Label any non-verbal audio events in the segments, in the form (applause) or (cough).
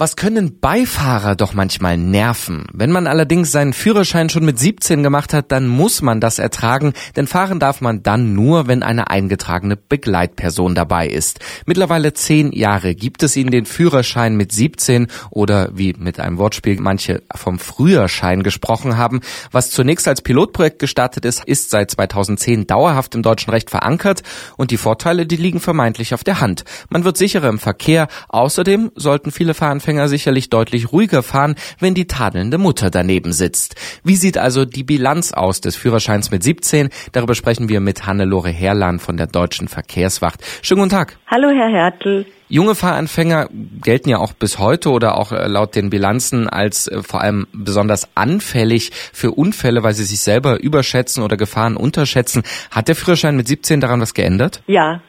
Was können Beifahrer doch manchmal nerven? Wenn man allerdings seinen Führerschein schon mit 17 gemacht hat, dann muss man das ertragen, denn fahren darf man dann nur, wenn eine eingetragene Begleitperson dabei ist. Mittlerweile zehn Jahre gibt es ihnen den Führerschein mit 17 oder wie mit einem Wortspiel manche vom Früherschein gesprochen haben. Was zunächst als Pilotprojekt gestartet ist, ist seit 2010 dauerhaft im deutschen Recht verankert und die Vorteile, die liegen vermeintlich auf der Hand. Man wird sicherer im Verkehr. Außerdem sollten viele Fahrer Anfänger sicherlich deutlich ruhiger fahren, wenn die tadelnde Mutter daneben sitzt. Wie sieht also die Bilanz aus des Führerscheins mit 17? Darüber sprechen wir mit Hannelore Herrlan von der Deutschen Verkehrswacht. Schönen guten Tag. Hallo, Herr Hertel. Junge Fahranfänger gelten ja auch bis heute oder auch äh, laut den Bilanzen als äh, vor allem besonders anfällig für Unfälle, weil sie sich selber überschätzen oder Gefahren unterschätzen. Hat der Führerschein mit 17 daran was geändert? Ja,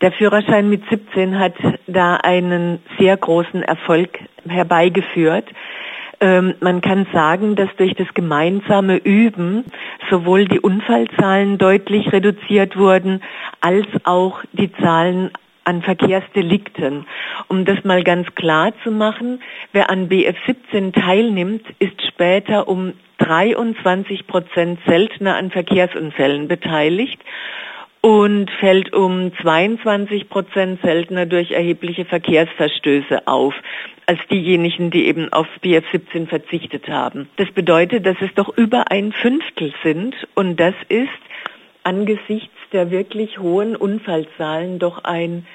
der Führerschein mit 17 hat da einen sehr großen Erfolg herbeigeführt. Ähm, man kann sagen, dass durch das gemeinsame Üben sowohl die Unfallzahlen deutlich reduziert wurden, als auch die Zahlen an Verkehrsdelikten. Um das mal ganz klar zu machen, wer an BF 17 teilnimmt, ist später um 23 Prozent seltener an Verkehrsunfällen beteiligt und fällt um 22 Prozent seltener durch erhebliche Verkehrsverstöße auf als diejenigen, die eben auf BF 17 verzichtet haben. Das bedeutet, dass es doch über ein Fünftel sind und das ist angesichts der wirklich hohen Unfallzahlen doch ein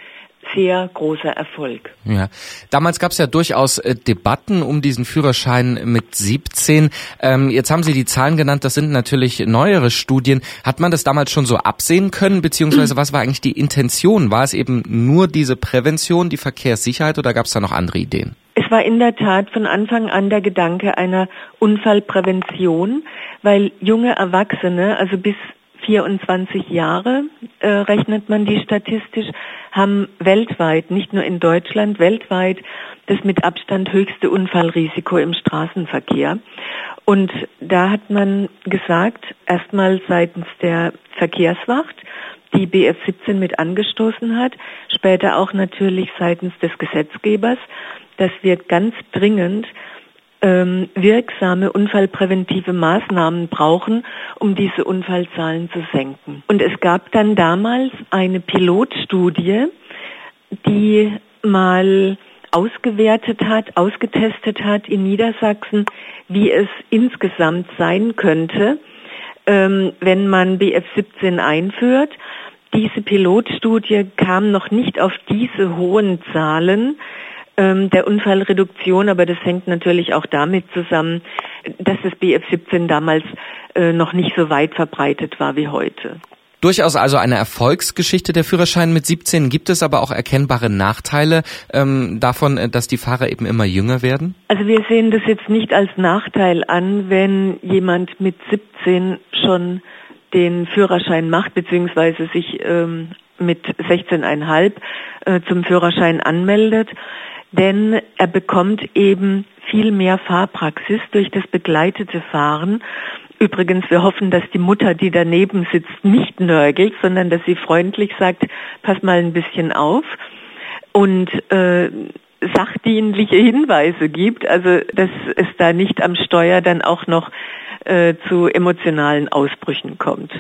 sehr großer Erfolg. Ja, damals gab es ja durchaus äh, Debatten um diesen Führerschein mit 17. Ähm, jetzt haben Sie die Zahlen genannt, das sind natürlich neuere Studien. Hat man das damals schon so absehen können, beziehungsweise was war eigentlich die Intention? War es eben nur diese Prävention, die Verkehrssicherheit oder gab es da noch andere Ideen? Es war in der Tat von Anfang an der Gedanke einer Unfallprävention, weil junge Erwachsene, also bis 24 Jahre äh, rechnet man die statistisch, haben weltweit, nicht nur in Deutschland, weltweit das mit Abstand höchste Unfallrisiko im Straßenverkehr. Und da hat man gesagt, erstmal seitens der Verkehrswacht, die BF 17 mit angestoßen hat, später auch natürlich seitens des Gesetzgebers, dass wir ganz dringend ähm, wirksame unfallpräventive Maßnahmen brauchen, um diese Unfallzahlen zu senken. Und es gab dann damals eine Pilotstudie, die mal ausgewertet hat, ausgetestet hat in Niedersachsen, wie es insgesamt sein könnte, ähm, wenn man BF 17 einführt. Diese Pilotstudie kam noch nicht auf diese hohen Zahlen, der Unfallreduktion, aber das hängt natürlich auch damit zusammen, dass das BF17 damals äh, noch nicht so weit verbreitet war wie heute. Durchaus also eine Erfolgsgeschichte der Führerschein mit 17. Gibt es aber auch erkennbare Nachteile ähm, davon, äh, dass die Fahrer eben immer jünger werden? Also wir sehen das jetzt nicht als Nachteil an, wenn jemand mit 17 schon den Führerschein macht, beziehungsweise sich ähm, mit 16,5 äh, zum Führerschein anmeldet denn er bekommt eben viel mehr Fahrpraxis durch das begleitete Fahren. Übrigens, wir hoffen, dass die Mutter, die daneben sitzt, nicht nörgelt, sondern dass sie freundlich sagt, pass mal ein bisschen auf und äh, sachdienliche Hinweise gibt, also dass es da nicht am Steuer dann auch noch äh, zu emotionalen Ausbrüchen kommt.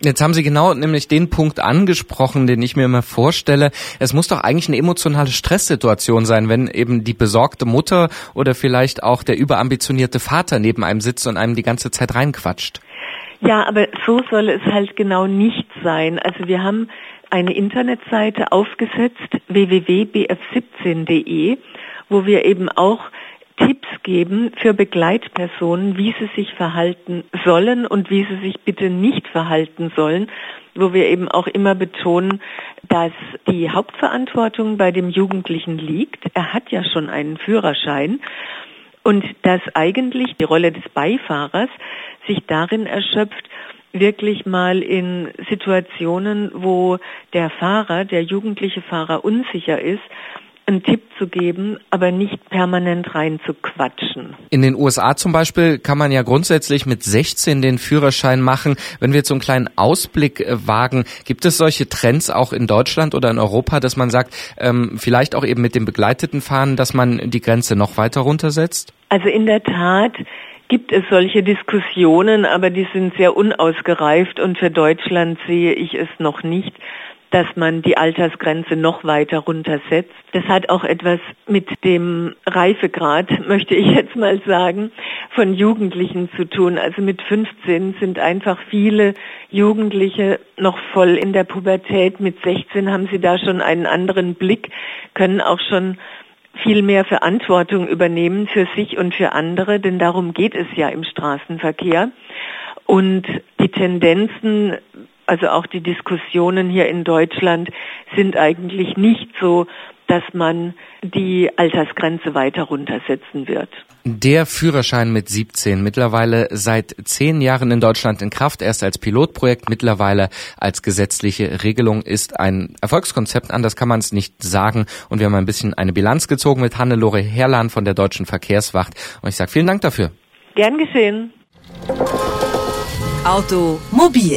Jetzt haben Sie genau nämlich den Punkt angesprochen, den ich mir immer vorstelle. Es muss doch eigentlich eine emotionale Stresssituation sein, wenn eben die besorgte Mutter oder vielleicht auch der überambitionierte Vater neben einem sitzt und einem die ganze Zeit reinquatscht. Ja, aber so soll es halt genau nicht sein. Also wir haben eine Internetseite aufgesetzt, www.bf17.de, wo wir eben auch Tipps geben für Begleitpersonen, wie sie sich verhalten sollen und wie sie sich bitte nicht verhalten sollen, wo wir eben auch immer betonen, dass die Hauptverantwortung bei dem Jugendlichen liegt. Er hat ja schon einen Führerschein und dass eigentlich die Rolle des Beifahrers sich darin erschöpft, wirklich mal in Situationen, wo der Fahrer, der jugendliche Fahrer unsicher ist, einen Tipp zu geben, aber nicht permanent rein zu quatschen. In den USA zum Beispiel kann man ja grundsätzlich mit 16 den Führerschein machen. Wenn wir jetzt so einen kleinen Ausblick äh, wagen, gibt es solche Trends auch in Deutschland oder in Europa, dass man sagt, ähm, vielleicht auch eben mit dem begleiteten Fahren, dass man die Grenze noch weiter runtersetzt? Also in der Tat gibt es solche Diskussionen, aber die sind sehr unausgereift und für Deutschland sehe ich es noch nicht dass man die Altersgrenze noch weiter runtersetzt. Das hat auch etwas mit dem Reifegrad, (laughs) möchte ich jetzt mal sagen, von Jugendlichen zu tun. Also mit 15 sind einfach viele Jugendliche noch voll in der Pubertät. Mit 16 haben sie da schon einen anderen Blick, können auch schon viel mehr Verantwortung übernehmen für sich und für andere, denn darum geht es ja im Straßenverkehr. Und die Tendenzen also auch die Diskussionen hier in Deutschland sind eigentlich nicht so, dass man die Altersgrenze weiter runtersetzen wird. Der Führerschein mit 17, mittlerweile seit zehn Jahren in Deutschland in Kraft, erst als Pilotprojekt, mittlerweile als gesetzliche Regelung, ist ein Erfolgskonzept, anders kann man es nicht sagen. Und wir haben ein bisschen eine Bilanz gezogen mit Hannelore Herrlan von der Deutschen Verkehrswacht. Und ich sage vielen Dank dafür. Gern geschehen. Automobil